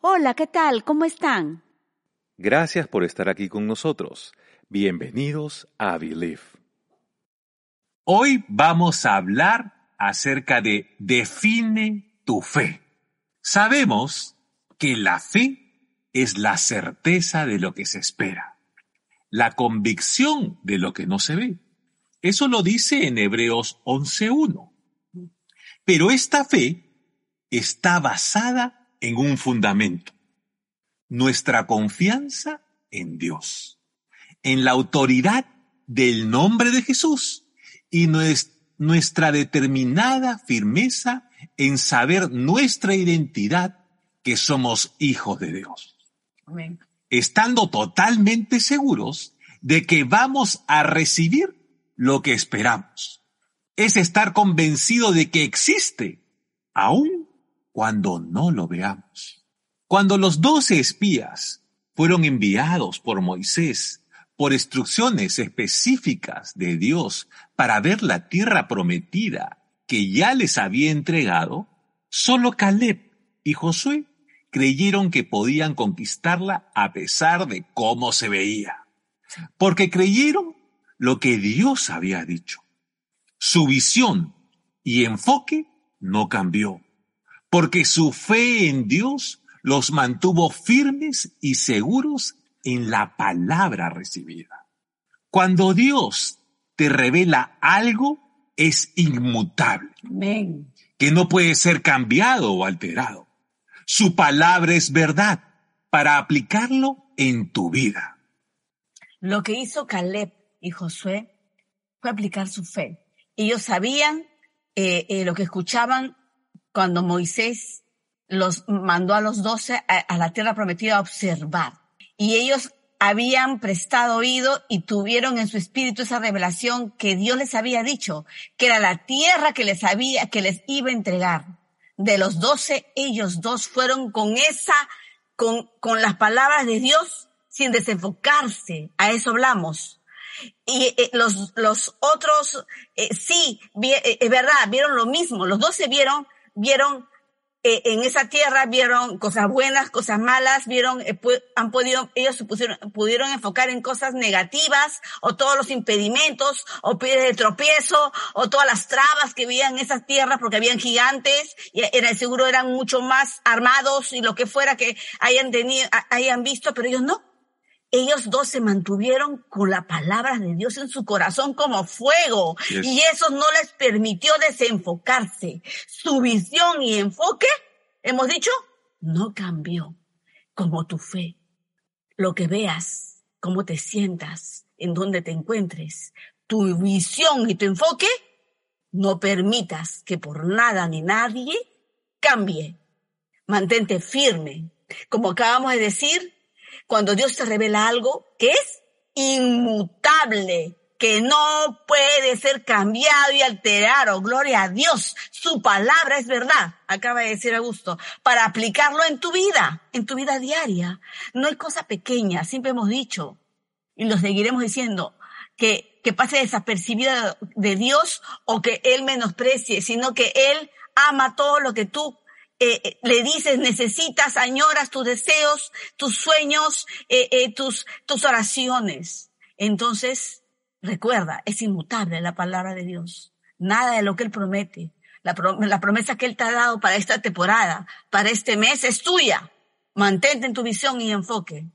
Hola, ¿qué tal? ¿Cómo están? Gracias por estar aquí con nosotros. Bienvenidos a Believe. Hoy vamos a hablar acerca de define tu fe. Sabemos que la fe es la certeza de lo que se espera, la convicción de lo que no se ve. Eso lo dice en Hebreos 11.1. Pero esta fe está basada en un fundamento. Nuestra confianza en Dios, en la autoridad del nombre de Jesús y nuestra determinada firmeza en saber nuestra identidad que somos hijos de Dios. Estando totalmente seguros de que vamos a recibir lo que esperamos. Es estar convencido de que existe, aún cuando no lo veamos. Cuando los doce espías fueron enviados por Moisés por instrucciones específicas de Dios para ver la tierra prometida que ya les había entregado, solo Caleb y Josué creyeron que podían conquistarla a pesar de cómo se veía, porque creyeron lo que Dios había dicho. Su visión y enfoque no cambió porque su fe en Dios los mantuvo firmes y seguros en la palabra recibida. Cuando Dios te revela algo, es inmutable, que no puede ser cambiado o alterado. Su palabra es verdad para aplicarlo en tu vida. Lo que hizo Caleb y Josué fue aplicar su fe. Ellos sabían eh, eh, lo que escuchaban cuando Moisés los mandó a los doce a, la tierra prometida a observar. Y ellos habían prestado oído y tuvieron en su espíritu esa revelación que Dios les había dicho, que era la tierra que les había, que les iba a entregar. De los doce, ellos dos fueron con esa, con, con las palabras de Dios, sin desenfocarse. A eso hablamos. Y eh, los, los otros, eh, sí, eh, es verdad, vieron lo mismo. Los doce vieron vieron eh, en esa tierra, vieron cosas buenas, cosas malas, vieron, eh, han podido, ellos se pusieron, pudieron enfocar en cosas negativas, o todos los impedimentos, o piedras de tropiezo, o todas las trabas que había en esas tierras, porque habían gigantes, y era seguro eran mucho más armados y lo que fuera que hayan tenido, hayan visto, pero ellos no. Ellos dos se mantuvieron con la palabra de Dios en su corazón como fuego y eso no les permitió desenfocarse. Su visión y enfoque, hemos dicho, no cambió como tu fe. Lo que veas, cómo te sientas, en dónde te encuentres, tu visión y tu enfoque, no permitas que por nada ni nadie cambie. Mantente firme. Como acabamos de decir, cuando Dios te revela algo que es inmutable, que no puede ser cambiado y alterado. Gloria a Dios. Su palabra es verdad, acaba de decir Augusto, para aplicarlo en tu vida, en tu vida diaria. No hay cosa pequeña, siempre hemos dicho, y lo seguiremos diciendo, que, que pase desapercibida de Dios o que Él menosprecie, sino que Él ama todo lo que tú eh, eh, le dices, necesitas, añoras tus deseos, tus sueños, eh, tus, tus oraciones. Entonces, recuerda, es inmutable la palabra de Dios. Nada de lo que Él promete. La promesa que Él te ha dado para esta temporada, para este mes, es tuya. Mantente en tu visión y enfoque,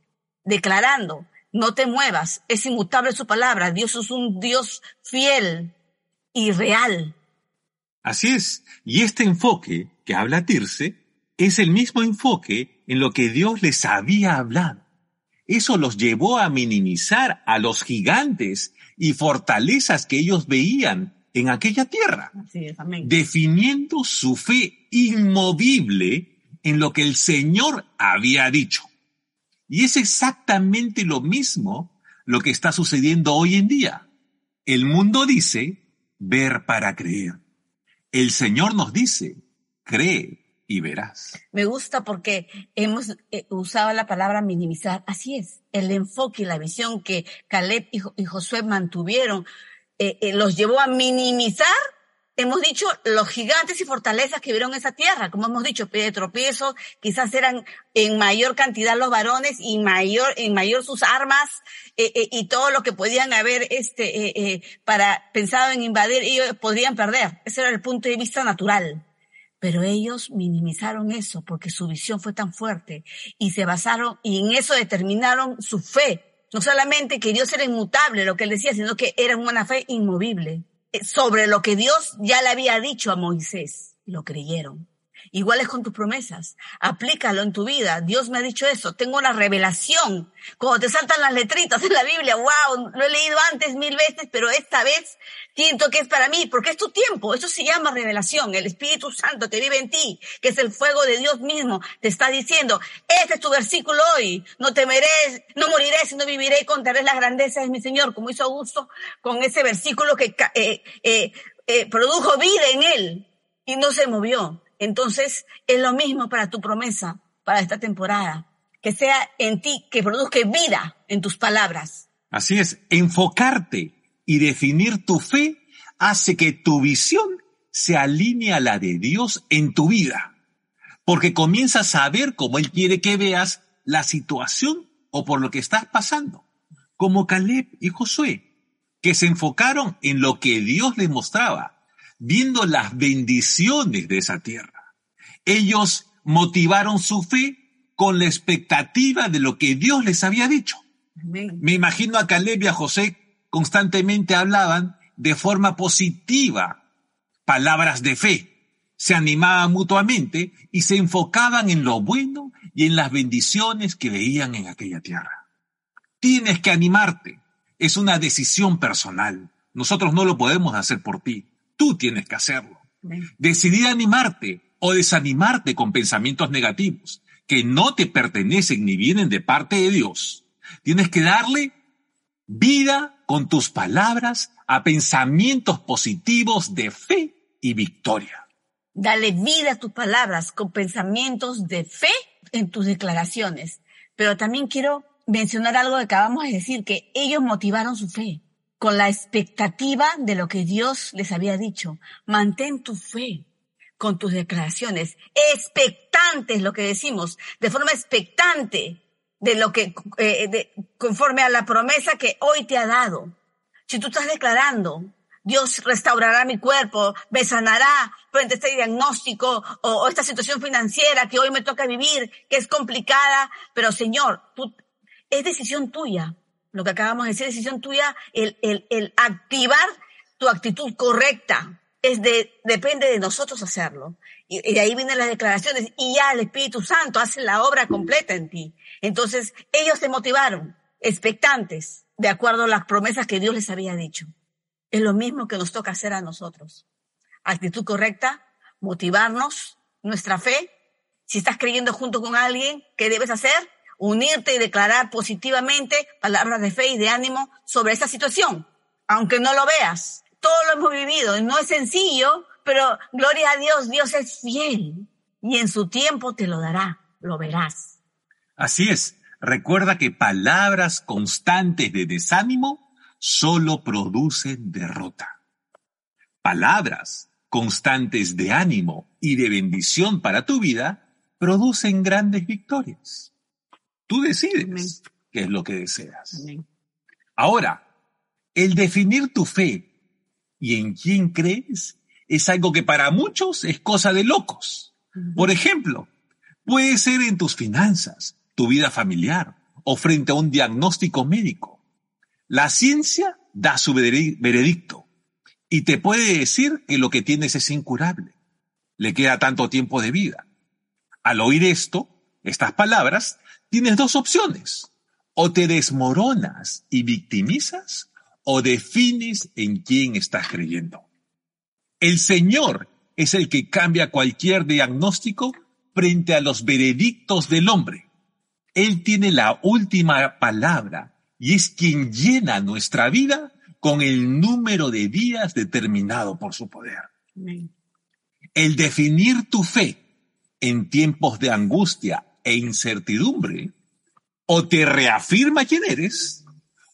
declarando, no te muevas, es inmutable su palabra. Dios es un Dios fiel y real. Así es. Y este enfoque que habla Tirse es el mismo enfoque en lo que Dios les había hablado. Eso los llevó a minimizar a los gigantes y fortalezas que ellos veían en aquella tierra, definiendo su fe inmovible en lo que el Señor había dicho. Y es exactamente lo mismo lo que está sucediendo hoy en día. El mundo dice ver para creer. El Señor nos dice, cree y verás. Me gusta porque hemos eh, usado la palabra minimizar. Así es, el enfoque y la visión que Caleb y, Josué mantuvieron eh, eh, los llevó a minimizar hemos dicho los gigantes y fortalezas que vieron esa tierra, como hemos dicho, pie de quizás eran en mayor cantidad los varones y mayor, en mayor sus armas eh, eh, y todo lo que podían haber este eh, para pensado en invadir, ellos podrían perder. Ese era el punto de vista natural. Pero ellos minimizaron eso porque su visión fue tan fuerte y se basaron y en eso determinaron su fe. No solamente que Dios era inmutable, lo que él decía, sino que era una fe inmovible sobre lo que Dios ya le había dicho a Moisés. Lo creyeron. Igual es con tus promesas. Aplícalo en tu vida. Dios me ha dicho eso. Tengo una revelación. Como te saltan las letritas en la Biblia, wow, lo he leído antes mil veces, pero esta vez siento que es para mí, porque es tu tiempo. Eso se llama revelación. El Espíritu Santo que vive en ti, que es el fuego de Dios mismo, te está diciendo, este es tu versículo hoy. No temeré, no moriré, sino viviré y contaré las grandezas de mi Señor, como hizo Augusto con ese versículo que eh, eh, eh, produjo vida en él y no se movió. Entonces, es lo mismo para tu promesa, para esta temporada. Que sea en ti, que produzca vida en tus palabras. Así es, enfocarte y definir tu fe hace que tu visión se alinee a la de Dios en tu vida. Porque comienzas a ver cómo Él quiere que veas la situación o por lo que estás pasando. Como Caleb y Josué, que se enfocaron en lo que Dios les mostraba viendo las bendiciones de esa tierra. Ellos motivaron su fe con la expectativa de lo que Dios les había dicho. Me imagino a Caleb y a José constantemente hablaban de forma positiva palabras de fe. Se animaban mutuamente y se enfocaban en lo bueno y en las bendiciones que veían en aquella tierra. Tienes que animarte. Es una decisión personal. Nosotros no lo podemos hacer por ti. Tú tienes que hacerlo. Decidir animarte o desanimarte con pensamientos negativos que no te pertenecen ni vienen de parte de Dios. Tienes que darle vida con tus palabras a pensamientos positivos de fe y victoria. Dale vida a tus palabras con pensamientos de fe en tus declaraciones. Pero también quiero mencionar algo que acabamos de decir, que ellos motivaron su fe con la expectativa de lo que Dios les había dicho. Mantén tu fe con tus declaraciones, expectantes, lo que decimos, de forma expectante de lo que, eh, conforme a la promesa que hoy te ha dado. Si tú estás declarando, Dios restaurará mi cuerpo, me sanará frente a este diagnóstico o, o, esta situación financiera que hoy me toca vivir, que es complicada, pero Señor, tú, es decisión tuya lo que acabamos de decir, decisión tuya, el, el, el activar tu actitud correcta. Es de, depende de nosotros hacerlo. Y, de ahí vienen las declaraciones y ya el Espíritu Santo hace la obra completa en ti. Entonces, ellos se motivaron, expectantes, de acuerdo a las promesas que Dios les había dicho. Es lo mismo que nos toca hacer a nosotros. Actitud correcta, motivarnos, nuestra fe. Si estás creyendo junto con alguien, ¿qué debes hacer? Unirte y declarar positivamente palabras de fe y de ánimo sobre esa situación, aunque no lo veas. Todo lo hemos vivido, no es sencillo, pero gloria a Dios, Dios es fiel y en su tiempo te lo dará, lo verás. Así es, recuerda que palabras constantes de desánimo solo producen derrota. Palabras constantes de ánimo y de bendición para tu vida producen grandes victorias. Tú decides qué es lo que deseas. Ahora, el definir tu fe y en quién crees es algo que para muchos es cosa de locos. Por ejemplo, puede ser en tus finanzas, tu vida familiar o frente a un diagnóstico médico. La ciencia da su veredicto y te puede decir que lo que tienes es incurable. Le queda tanto tiempo de vida. Al oír esto, estas palabras, tienes dos opciones. O te desmoronas y victimizas o defines en quién estás creyendo. El Señor es el que cambia cualquier diagnóstico frente a los veredictos del hombre. Él tiene la última palabra y es quien llena nuestra vida con el número de días determinado por su poder. El definir tu fe en tiempos de angustia e incertidumbre o te reafirma quién eres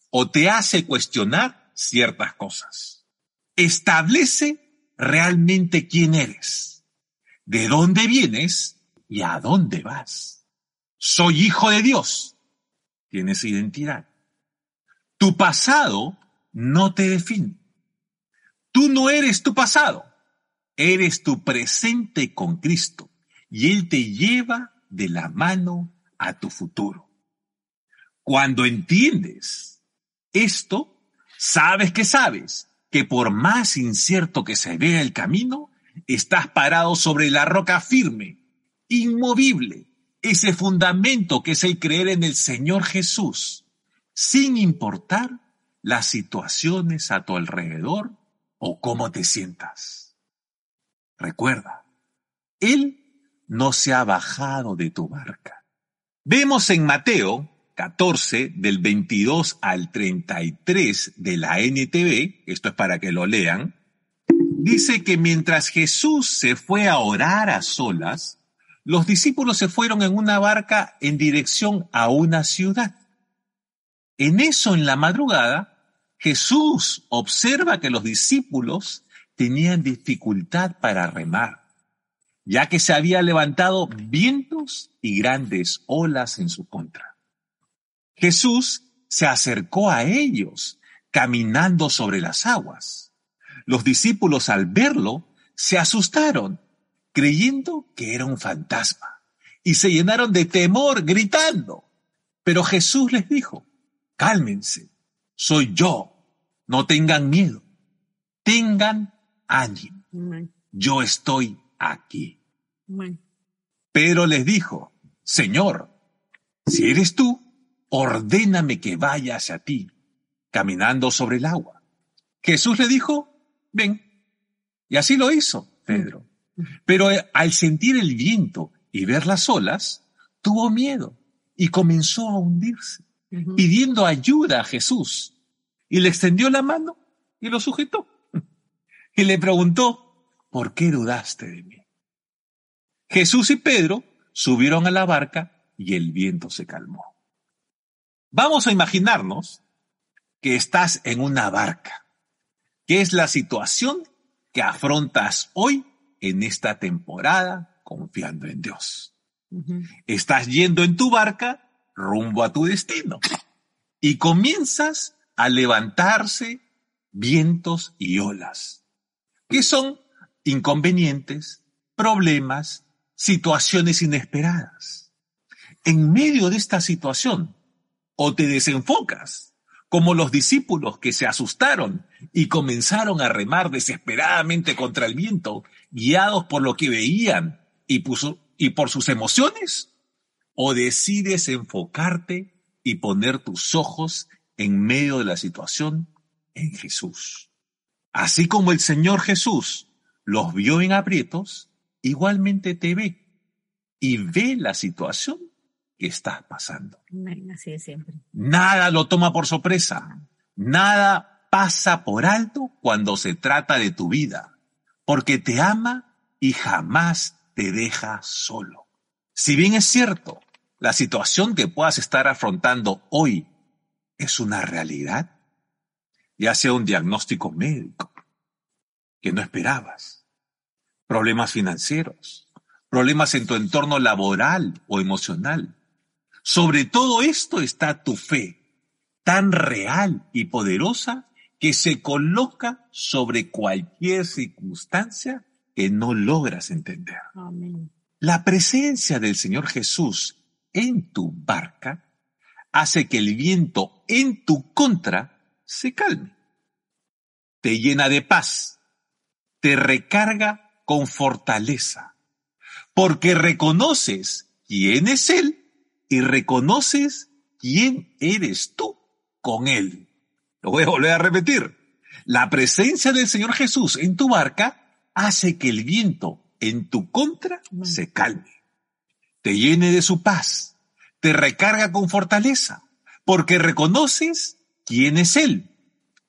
o te hace cuestionar ciertas cosas. Establece realmente quién eres, de dónde vienes y a dónde vas. Soy hijo de Dios. Tienes identidad. Tu pasado no te define. Tú no eres tu pasado. Eres tu presente con Cristo y Él te lleva de la mano a tu futuro. Cuando entiendes esto, sabes que sabes que por más incierto que se vea el camino, estás parado sobre la roca firme, inmovible, ese fundamento que es el creer en el Señor Jesús, sin importar las situaciones a tu alrededor o cómo te sientas. Recuerda, Él no se ha bajado de tu barca. Vemos en Mateo 14, del 22 al 33 de la NTV, esto es para que lo lean, dice que mientras Jesús se fue a orar a solas, los discípulos se fueron en una barca en dirección a una ciudad. En eso, en la madrugada, Jesús observa que los discípulos tenían dificultad para remar, ya que se había levantado vientos y grandes olas en su contra. Jesús se acercó a ellos caminando sobre las aguas. Los discípulos al verlo se asustaron, creyendo que era un fantasma, y se llenaron de temor gritando. Pero Jesús les dijo, cálmense, soy yo, no tengan miedo, tengan ánimo, yo estoy aquí. Pero les dijo, Señor, si eres tú, ordéname que vaya hacia ti, caminando sobre el agua. Jesús le dijo, ven. Y así lo hizo Pedro. Pero eh, al sentir el viento y ver las olas, tuvo miedo y comenzó a hundirse, pidiendo ayuda a Jesús. Y le extendió la mano y lo sujetó. Y le preguntó, ¿por qué dudaste de mí? Jesús y Pedro subieron a la barca y el viento se calmó. Vamos a imaginarnos que estás en una barca, que es la situación que afrontas hoy en esta temporada confiando en Dios. Estás yendo en tu barca rumbo a tu destino y comienzas a levantarse vientos y olas, que son inconvenientes, problemas, situaciones inesperadas. En medio de esta situación, o te desenfocas, como los discípulos que se asustaron y comenzaron a remar desesperadamente contra el viento, guiados por lo que veían y, por sus emociones, o decides enfocarte y poner tus ojos en medio de la situación en Jesús. Así como el Señor Jesús los vio en aprietos, igualmente te ve y ve la situación que estás pasando. Así es siempre. Nada lo toma por sorpresa. Nada pasa por alto cuando se trata de tu vida, porque te ama y jamás te deja solo. Si bien es cierto, la situación que puedas estar afrontando hoy es una realidad, ya sea un diagnóstico médico que no esperabas, problemas financieros, problemas en tu entorno laboral o emocional, sobre todo esto está tu fe, tan real y poderosa que se coloca sobre cualquier circunstancia que no logras entender. La presencia del Señor Jesús en tu barca hace que el viento en tu contra se calme. Te llena de paz, te recarga con fortaleza, porque reconoces quién es Él y reconoces quién eres tú con Él. Lo voy a volver a repetir. La presencia del Señor Jesús en tu barca hace que el viento en tu contra se calme. te llene de su paz, te recarga con fortaleza, porque reconoces quién es Él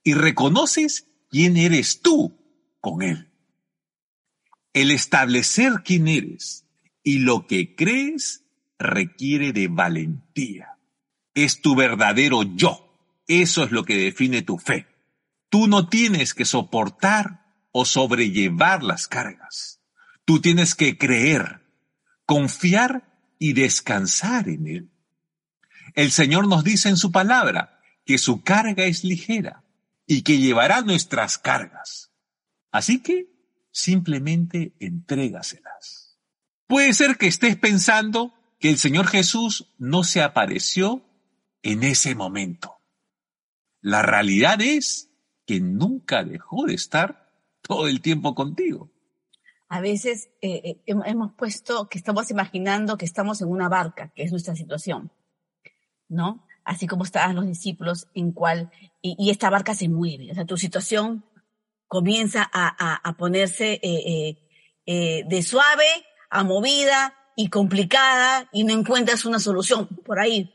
y reconoces quién eres tú con Él. El establecer quién eres y lo que crees requiere de valentía. Es tu verdadero yo. Eso es lo que define tu fe. Tú no tienes que soportar o sobrellevar las cargas. Tú tienes que creer, confiar y descansar en Él. El Señor nos dice en su palabra que su carga es ligera y que llevará nuestras cargas. Así que simplemente entrégaselas. Puede ser que estés pensando que el Señor Jesús no se apareció en ese momento. La realidad es que nunca dejó de estar todo el tiempo contigo. A veces eh, eh, hemos puesto que estamos imaginando que estamos en una barca, que es nuestra situación, ¿no? Así como estaban los discípulos en cual, y, esta barca se mueve, o sea, tu situación comienza a, ponerse eh, de suave a movida y complicada y no encuentras una solución. Por ahí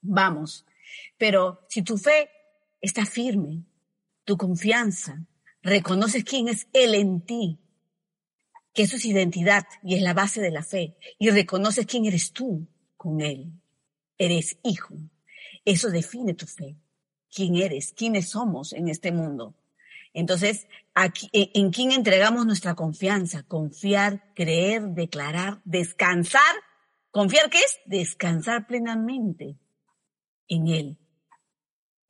vamos. Pero si tu fe está firme, tu confianza, reconoces quién es Él en ti, que eso es identidad y es la base de la fe, y reconoces quién eres tú con Él. Eres hijo. Eso define tu fe. ¿Quién eres? ¿Quiénes somos en este mundo? Entonces, aquí, ¿en quién entregamos nuestra confianza? Confiar, creer, declarar, descansar. ¿Confiar qué es? Descansar plenamente en Él.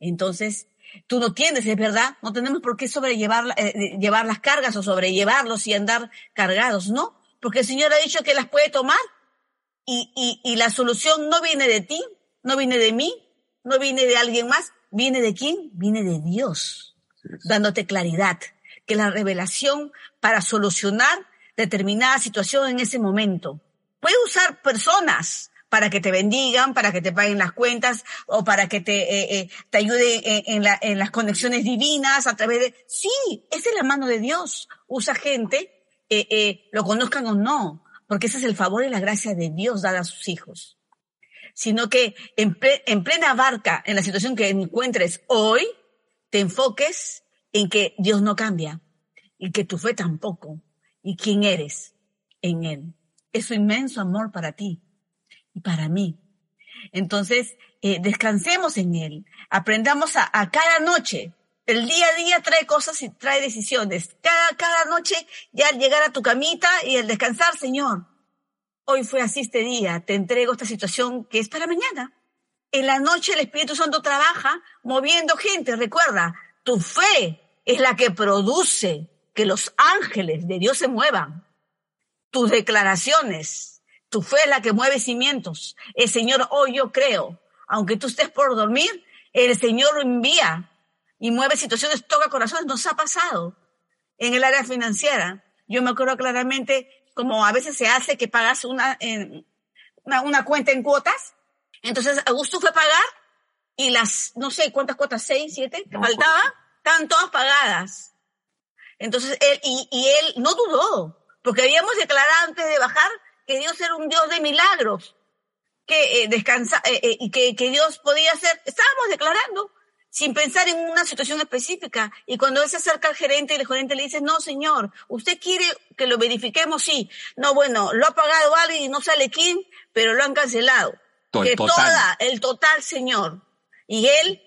Entonces, tú no tienes, es verdad, no tenemos por qué sobrellevar eh, eh, llevar las cargas o sobrellevarlos y andar cargados, ¿no? Porque el Señor ha dicho que las puede tomar y, y, y la solución no viene de ti, no viene de mí, no viene de alguien más, viene de quién? Viene de Dios, dándote claridad, que la revelación para solucionar determinada situación en ese momento. Puede usar personas, para que te bendigan, para que te paguen las cuentas o para que te, eh, eh, te ayude en, la, en, las conexiones divinas a través de... Sí, esa es la mano de Dios. Usa gente, eh, lo conozcan o no, porque ese es el favor y la gracia de Dios dada a sus hijos. Sino que en plena barca, en la situación que encuentres hoy, te enfoques en que Dios no cambia y que tu fe tampoco y quién eres en Él. Es su inmenso amor para ti para mí. Entonces, eh, descansemos en Él, aprendamos a, cada noche. El día a día trae cosas y trae decisiones. Cada, cada noche ya al llegar a tu camita y el descansar, Señor, hoy fue así este día, te entrego esta situación que es para mañana. En la noche el Espíritu Santo trabaja moviendo gente. Recuerda, tu fe es la que produce que los ángeles de Dios se muevan. Tus declaraciones, tu fe es la que mueve cimientos. El Señor, hoy yo creo, aunque tú estés por dormir, el Señor lo envía y mueve situaciones, toca corazones. Nos ha pasado en el área financiera. Yo me acuerdo claramente como a veces se hace que pagas una, una, una cuenta en cuotas. Entonces Augusto fue a pagar y las, no sé cuántas cuotas, seis, siete, que faltaba, estaban todas pagadas. Entonces él, y, y él no dudó, porque habíamos declarado antes de bajar que Dios era un Dios de milagros, que eh, descansa eh, eh, y que, que, Dios podía hacer. Estábamos declarando sin pensar en una situación específica. Y cuando él se acerca al gerente, el gerente le dice, no, señor, usted quiere que lo verifiquemos, sí. No, bueno, lo ha pagado alguien y no sale quién, pero lo han cancelado. Que toda, el total, señor. Y él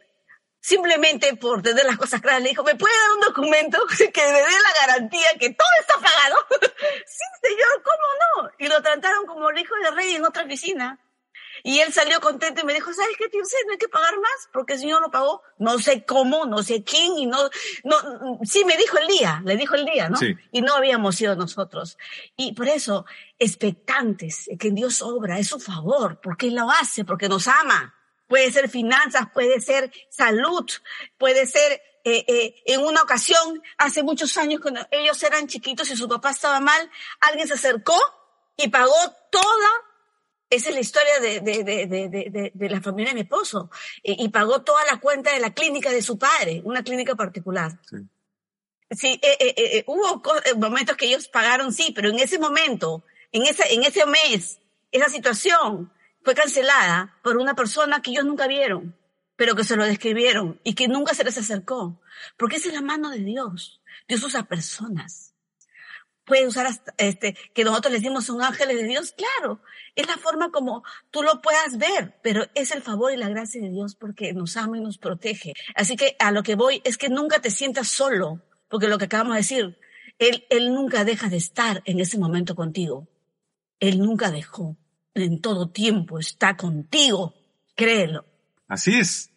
simplemente por tener las cosas claras, le dijo, ¿me puede dar un documento que me dé la garantía que todo está pagado? sí, señor, ¿cómo no? Y lo trataron como el hijo de rey en otra oficina. Y él salió contento y me dijo, ¿sabes qué, tío? No hay que pagar más porque el señor lo pagó. No sé cómo, no sé quién y no, no, sí me dijo el día, le dijo el día, ¿no? Sí. Y no habíamos sido nosotros. Y por eso, expectantes, que Dios obra, es su favor, porque Él lo hace, porque nos ama puede ser finanzas, puede ser salud, puede ser eh, eh, en una ocasión, hace muchos años, cuando ellos eran chiquitos y su papá estaba mal, alguien se acercó y pagó toda, esa es la historia de, de, de, de la familia de mi esposo, y, pagó toda la cuenta de la clínica de su padre, una clínica particular. Sí. Sí, eh, hubo momentos que ellos pagaron, sí, pero en ese momento, en ese, en ese mes, esa situación fue cancelada por una persona que ellos nunca vieron, pero que se lo describieron y que nunca se les acercó. Porque esa es la mano de Dios. Dios usa personas. Puede usar este, que nosotros les decimos son ángeles de Dios, claro. Es la forma como tú lo puedas ver, pero es el favor y la gracia de Dios porque nos ama y nos protege. Así que a lo que voy es que nunca te sientas solo, porque lo que acabamos de decir, Él, él nunca deja de estar en ese momento contigo. Él nunca dejó. En todo tiempo está contigo. Créelo. Así es.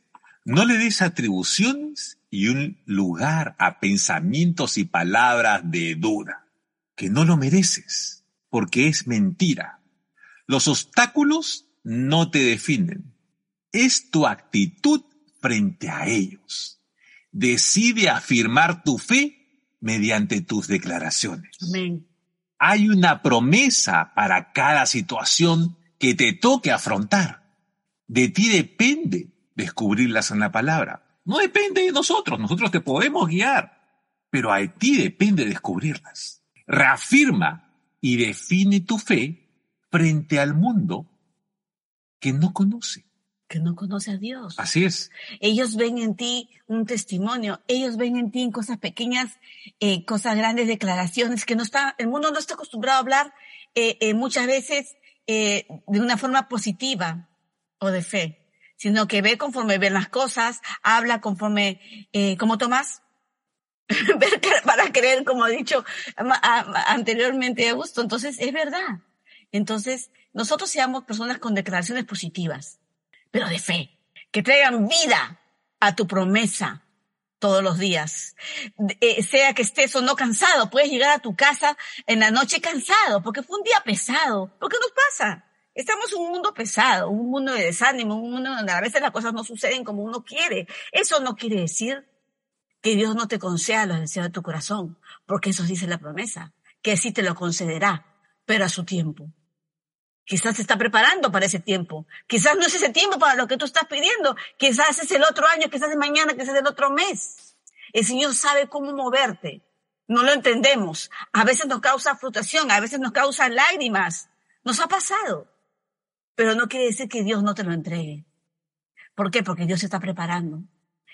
No le des atribuciones y un lugar a pensamientos y palabras de duda, que no lo mereces, porque es mentira. Los obstáculos no te definen. Es tu actitud frente a ellos. Decide afirmar tu fe mediante tus declaraciones. Amén. Hay una promesa para cada situación que te toque afrontar. De ti depende descubrirlas en la palabra. No depende de nosotros, nosotros te podemos guiar, pero a ti depende descubrirlas. Reafirma y define tu fe frente al mundo que no conoce. Que no conoce a Dios. Así es. Ellos ven en ti un testimonio, ellos ven en ti en cosas pequeñas, eh, cosas grandes, declaraciones que no está, el mundo no está acostumbrado a hablar eh, eh, muchas veces eh, de una forma positiva o de fe, sino que ve conforme ven las cosas, habla conforme, como Tomás, para creer, como ha dicho anteriormente Augusto. Entonces, es verdad. Entonces, nosotros seamos personas con declaraciones positivas, pero de fe, que traigan vida a tu promesa todos los días. Eh, sea que estés o no cansado, puedes llegar a tu casa en la noche cansado, porque fue un día pesado. ¿Por qué nos pasa? Estamos en un mundo pesado, un mundo de desánimo, un mundo donde a veces las cosas no suceden como uno quiere. Eso no quiere decir que Dios no te conceda los deseos de tu corazón, porque eso dice la promesa, que sí te lo concederá, pero a su tiempo. Quizás te está preparando para ese tiempo. Quizás no es ese tiempo para lo que tú estás pidiendo. Quizás es el otro año, quizás es mañana, quizás es el otro mes. El Señor sabe cómo moverte. No lo entendemos. A veces nos causa frustración, a veces nos causa lágrimas. Nos ha pasado. Pero no quiere decir que Dios no te lo entregue. ¿Por qué? Porque Dios se está preparando.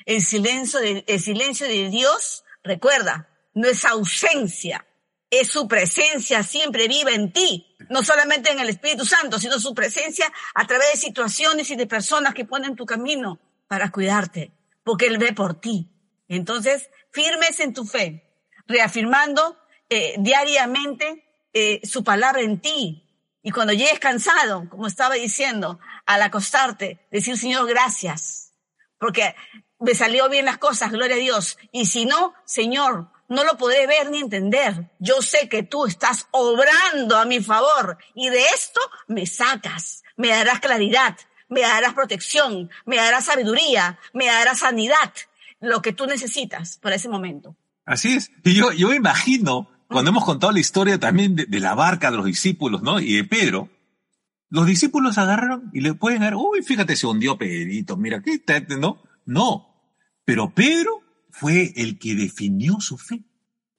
El silencio de, el silencio de Dios, recuerda, no es ausencia, es su presencia siempre viva en ti. No solamente en el Espíritu Santo, sino su presencia a través de situaciones y de personas que ponen tu camino para cuidarte, porque Él ve por ti. Entonces, firmes en tu fe, reafirmando eh, diariamente eh, su palabra en ti. Y cuando llegues cansado, como estaba diciendo, al acostarte, decir, Señor, gracias, porque me salió bien las cosas, gloria a Dios. Y si no, Señor, no lo podré ver ni entender. Yo sé que tú estás obrando a mi favor y de esto me sacas, me darás claridad, me darás protección, me darás sabiduría, me darás sanidad, lo que tú necesitas para ese momento. Así es. Y yo, yo imagino, cuando hemos contado la historia también de, de la barca de los discípulos, ¿no? Y de Pedro, los discípulos agarraron y le pueden dar, uy, fíjate, se hundió Pedrito, mira, ¿qué tal? ¿No? No. Pero Pedro fue el que definió su fe.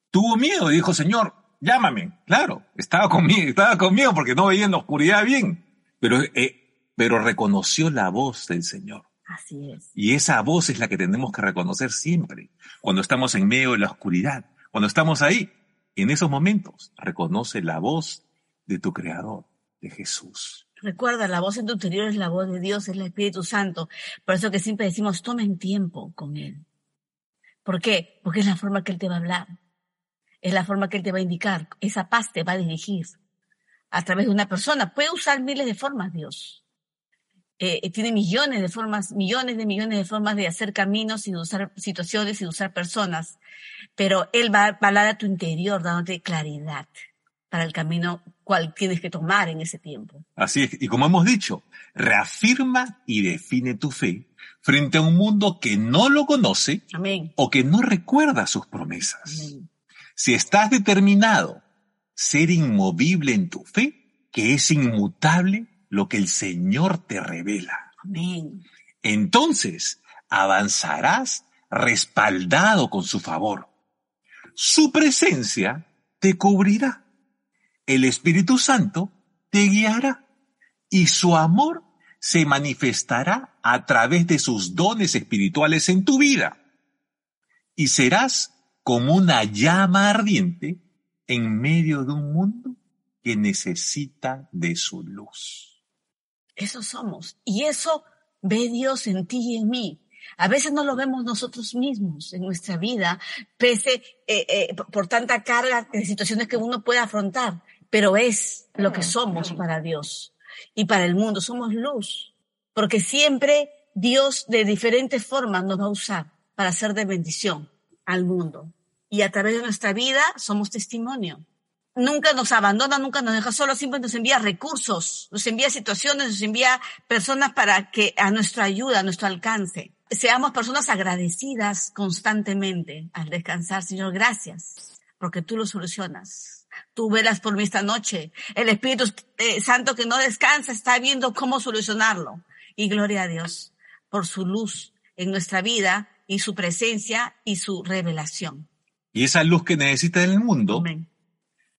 Tuvo miedo y dijo, Señor, llámame. Claro, estaba conmigo, estaba conmigo porque no veía en la oscuridad bien. Pero, eh, pero reconoció la voz del Señor. Así es. Y esa voz es la que tenemos que reconocer siempre. Cuando estamos en medio de la oscuridad, cuando estamos ahí, en esos momentos, reconoce la voz de tu Creador, de Jesús. Recuerda, la voz en tu interior es la voz de Dios, es el Espíritu Santo. Por eso que siempre decimos, tomen tiempo con Él. ¿Por qué? Porque es la forma que Él te va a hablar. Es la forma que Él te va a indicar. Esa paz te va a dirigir a través de una persona. Puede usar miles de formas Dios. Eh, tiene millones de formas, millones de millones de formas de hacer caminos y de usar situaciones y de usar personas. Pero Él va, va a hablar a tu interior, dándote claridad para el camino cual tienes que tomar en ese tiempo. Así es. Y como hemos dicho, reafirma y define tu fe frente a un mundo que no lo conoce Amén. o que no recuerda sus promesas. Amén. Si estás determinado ser inmovible en tu fe, que es inmutable lo que el Señor te revela, Amén. entonces avanzarás respaldado con su favor. Su presencia te cubrirá. El Espíritu Santo te guiará y su amor se manifestará a través de sus dones espirituales en tu vida. Y serás como una llama ardiente en medio de un mundo que necesita de su luz. Eso somos. Y eso ve Dios en ti y en mí. A veces no lo vemos nosotros mismos en nuestra vida, pese eh, eh, por tanta carga de situaciones que uno puede afrontar, pero es lo que somos para Dios y para el mundo. Somos luz, porque siempre Dios de diferentes formas nos va a usar para ser de bendición al mundo. Y a través de nuestra vida somos testimonio. Nunca nos abandona, nunca nos deja solos, siempre nos envía recursos, nos envía situaciones, nos envía personas para que a nuestra ayuda, a nuestro alcance seamos personas agradecidas constantemente al descansar. Señor, gracias, porque tú lo solucionas. Tú velas por mí esta noche. El Espíritu eh, Santo que no descansa está viendo cómo solucionarlo. Y gloria a Dios por su luz en nuestra vida y su presencia y su revelación. Y esa luz que necesita el mundo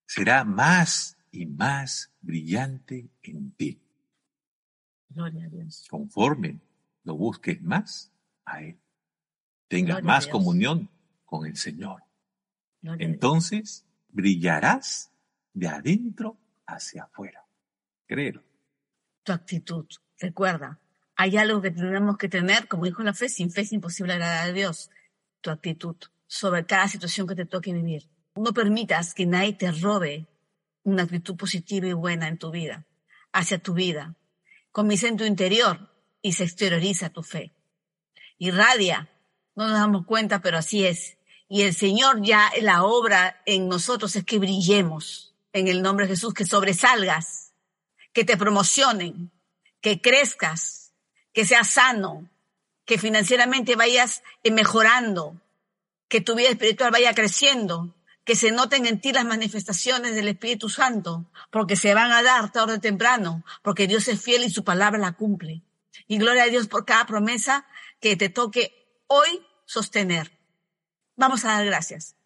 será más y más brillante en ti. Gloria a Dios. Conforme lo busques más, a Él. Tengas más comunión con el Señor. Entonces brillarás de adentro hacia afuera. Créelo. Tu actitud. Recuerda, hay algo que tenemos que tener, como dijo la fe, sin fe es imposible agradar a Dios. Tu actitud sobre cada situación que te toque vivir. No permitas que nadie te robe una actitud positiva y buena en tu vida, hacia tu vida. Comienza en tu interior y se exterioriza tu fe irradia. No nos damos cuenta, pero así es. Y el Señor ya la obra en nosotros es que brillemos en el nombre de Jesús, que sobresalgas, que te promocionen, que crezcas, que seas sano, que financieramente vayas mejorando, que tu vida espiritual vaya creciendo, que se noten en ti las manifestaciones del Espíritu Santo, porque se van a dar tarde o temprano, porque Dios es fiel y su palabra la cumple. Y gloria a Dios por cada promesa que te toque hoy sostener. Vamos a dar gracias.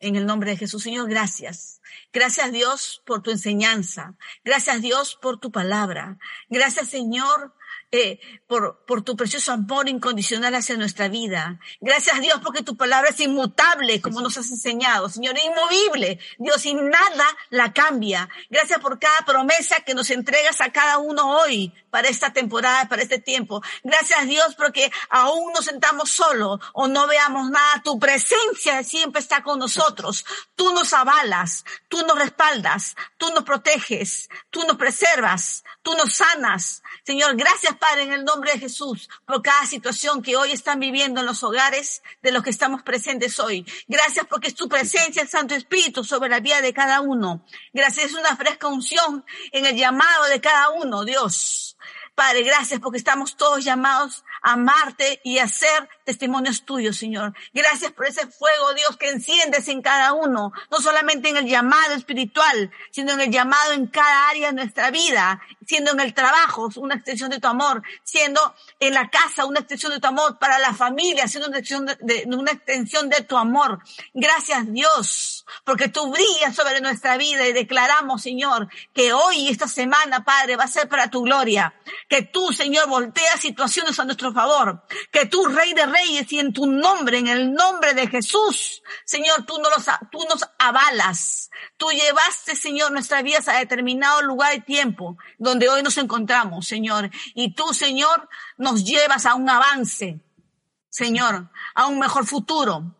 En el nombre de Jesús, Señor, gracias. Gracias Dios por tu enseñanza. Gracias Dios por tu palabra. Gracias Señor eh, por, por tu precioso amor incondicional hacia nuestra vida. Gracias Dios porque tu palabra es inmutable como nos has enseñado, Señor, inmovible. Dios, y nada la cambia. Gracias por cada promesa que nos entregas a cada uno hoy para esta temporada, para este tiempo. Gracias Dios porque aún nos sentamos solos o no veamos nada. Tu presencia siempre está con nosotros. Tú nos avalas, tú nos respaldas, tú nos proteges, tú nos preservas, tú nos sanas. Señor, gracias Padre, en el nombre de Jesús, por cada situación que hoy están viviendo en los hogares de los que estamos presentes hoy. Gracias porque es tu presencia, el Santo Espíritu, sobre la vida de cada uno. Gracias, es una fresca unción en el llamado de cada uno, Dios. Padre, gracias porque estamos todos llamados a amarte y a ser testimonios tuyos, Señor. Gracias por ese fuego, Dios, que enciendes en cada uno, no solamente en el llamado espiritual, sino en el llamado en cada área de nuestra vida, siendo en el trabajo una extensión de tu amor, siendo en la casa una extensión de tu amor, para la familia, siendo una extensión de, una extensión de tu amor. Gracias, Dios, porque tú brillas sobre nuestra vida y declaramos, Señor, que hoy, esta semana, Padre, va a ser para tu gloria. Que tú, Señor, volteas situaciones a nuestro favor. Que tú, Rey de Reyes, y en tu nombre, en el nombre de Jesús, Señor, tú nos, tú nos avalas. Tú llevaste, Señor, nuestras vidas a determinado lugar y tiempo donde hoy nos encontramos, Señor. Y tú, Señor, nos llevas a un avance, Señor, a un mejor futuro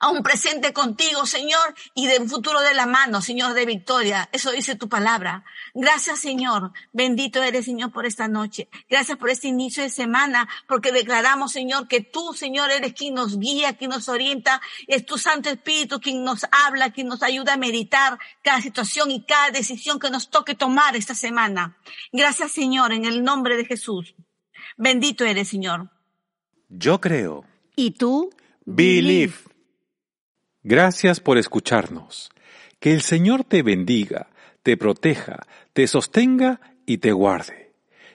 a un presente contigo, Señor, y de un futuro de la mano, Señor, de victoria. Eso dice tu palabra. Gracias, Señor. Bendito eres, Señor, por esta noche. Gracias por este inicio de semana, porque declaramos, Señor, que tú, Señor, eres quien nos guía, quien nos orienta. Es tu Santo Espíritu quien nos habla, quien nos ayuda a meditar cada situación y cada decisión que nos toque tomar esta semana. Gracias, Señor, en el nombre de Jesús. Bendito eres, Señor. Yo creo. ¿Y tú? Believe. Gracias por escucharnos. Que el Señor te bendiga, te proteja, te sostenga y te guarde.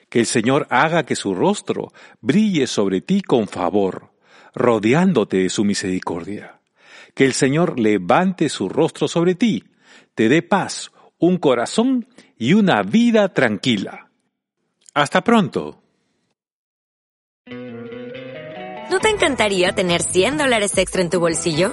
Que el Señor haga que su rostro brille sobre ti con favor, rodeándote de su misericordia. Que el Señor levante su rostro sobre ti, te dé paz, un corazón y una vida tranquila. Hasta pronto. ¿No te encantaría tener 100 dólares extra en tu bolsillo?